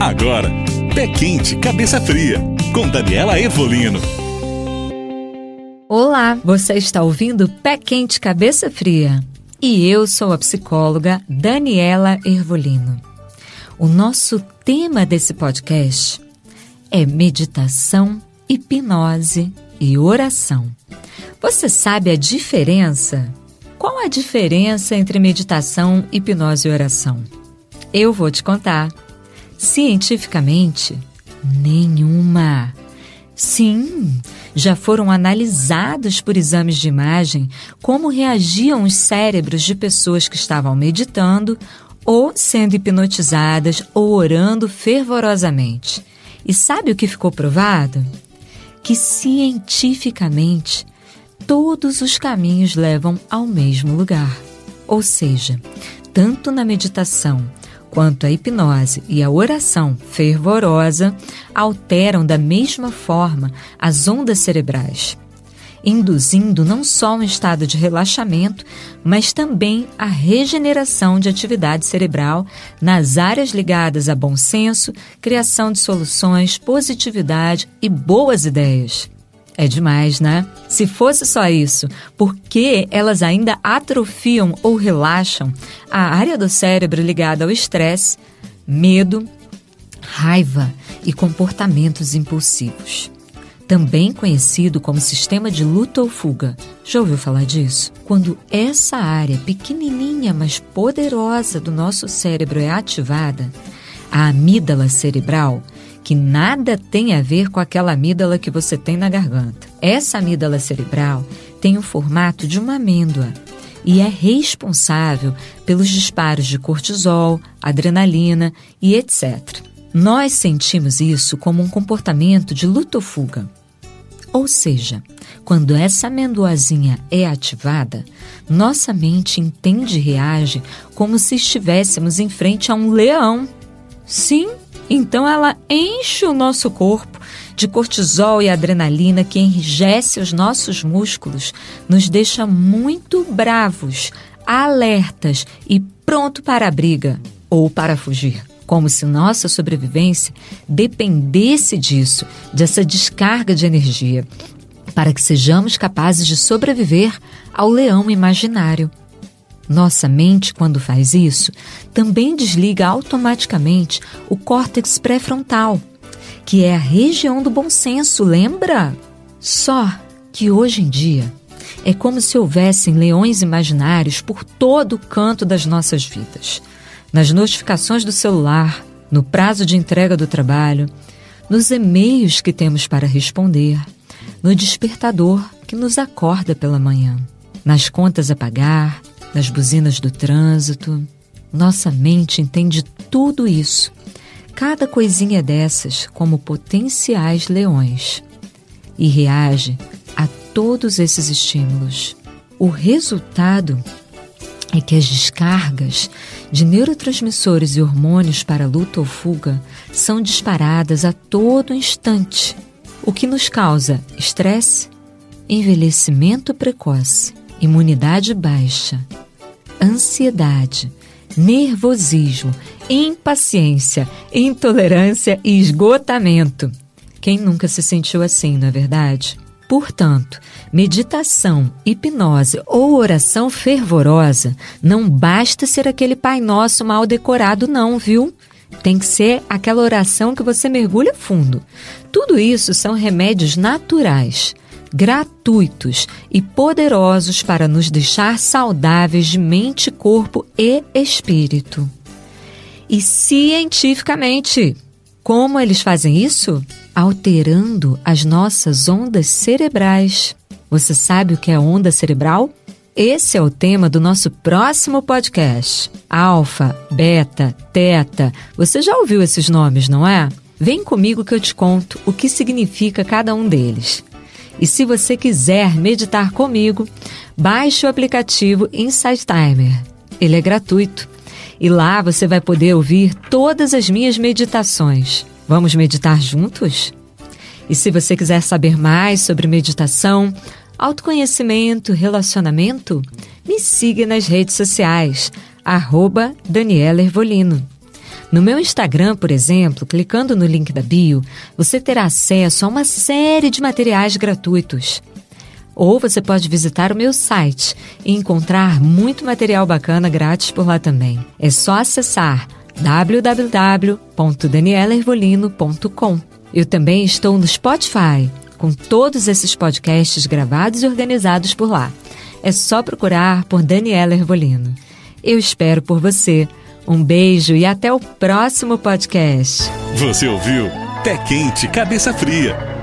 Agora, Pé Quente, Cabeça Fria, com Daniela Evolino. Olá, você está ouvindo Pé Quente, Cabeça Fria. E eu sou a psicóloga Daniela Ervolino. O nosso tema desse podcast é meditação, hipnose e oração. Você sabe a diferença? Qual a diferença entre meditação, hipnose e oração? Eu vou te contar. Cientificamente, nenhuma. Sim, já foram analisados por exames de imagem como reagiam os cérebros de pessoas que estavam meditando ou sendo hipnotizadas ou orando fervorosamente. E sabe o que ficou provado? Que cientificamente todos os caminhos levam ao mesmo lugar. Ou seja, tanto na meditação quanto a hipnose e a oração fervorosa alteram da mesma forma as ondas cerebrais, induzindo não só um estado de relaxamento, mas também a regeneração de atividade cerebral nas áreas ligadas a bom senso, criação de soluções, positividade e boas ideias. É demais, né? Se fosse só isso, por que elas ainda atrofiam ou relaxam a área do cérebro ligada ao estresse, medo, raiva e comportamentos impulsivos? Também conhecido como sistema de luta ou fuga. Já ouviu falar disso? Quando essa área pequenininha, mas poderosa do nosso cérebro é ativada, a amígdala cerebral que nada tem a ver com aquela amígdala que você tem na garganta. Essa amígdala cerebral tem o formato de uma amêndoa e é responsável pelos disparos de cortisol, adrenalina e etc. Nós sentimos isso como um comportamento de luta ou fuga. Ou seja, quando essa amendoazinha é ativada, nossa mente entende e reage como se estivéssemos em frente a um leão. Sim, então ela enche o nosso corpo de cortisol e adrenalina que enrijece os nossos músculos, nos deixa muito bravos, alertas e pronto para a briga ou para fugir. Como se nossa sobrevivência dependesse disso, dessa descarga de energia, para que sejamos capazes de sobreviver ao leão imaginário. Nossa mente, quando faz isso, também desliga automaticamente o córtex pré-frontal, que é a região do bom senso, lembra? Só que hoje em dia é como se houvessem leões imaginários por todo o canto das nossas vidas. Nas notificações do celular, no prazo de entrega do trabalho, nos e-mails que temos para responder, no despertador que nos acorda pela manhã, nas contas a pagar, nas buzinas do trânsito. Nossa mente entende tudo isso, cada coisinha dessas, como potenciais leões e reage a todos esses estímulos. O resultado é que as descargas de neurotransmissores e hormônios para luta ou fuga são disparadas a todo instante, o que nos causa estresse, envelhecimento precoce, imunidade baixa, ansiedade, nervosismo, impaciência, intolerância e esgotamento. Quem nunca se sentiu assim, não é verdade? Portanto, meditação, hipnose ou oração fervorosa não basta ser aquele Pai Nosso mal decorado, não, viu? Tem que ser aquela oração que você mergulha fundo. Tudo isso são remédios naturais gratuitos e poderosos para nos deixar saudáveis de mente, corpo e espírito. E cientificamente, como eles fazem isso? Alterando as nossas ondas cerebrais. Você sabe o que é onda cerebral? Esse é o tema do nosso próximo podcast. Alfa, beta, teta. Você já ouviu esses nomes, não é? Vem comigo que eu te conto o que significa cada um deles. E se você quiser meditar comigo, baixe o aplicativo Insight Timer. Ele é gratuito. E lá você vai poder ouvir todas as minhas meditações. Vamos meditar juntos? E se você quiser saber mais sobre meditação, autoconhecimento, relacionamento, me siga nas redes sociais, arroba Daniela Ervolino. No meu Instagram, por exemplo, clicando no link da bio, você terá acesso a uma série de materiais gratuitos. Ou você pode visitar o meu site e encontrar muito material bacana grátis por lá também. É só acessar www.danielaervolino.com. Eu também estou no Spotify, com todos esses podcasts gravados e organizados por lá. É só procurar por Daniela Ervolino. Eu espero por você. Um beijo e até o próximo podcast. Você ouviu Pé Quente, Cabeça Fria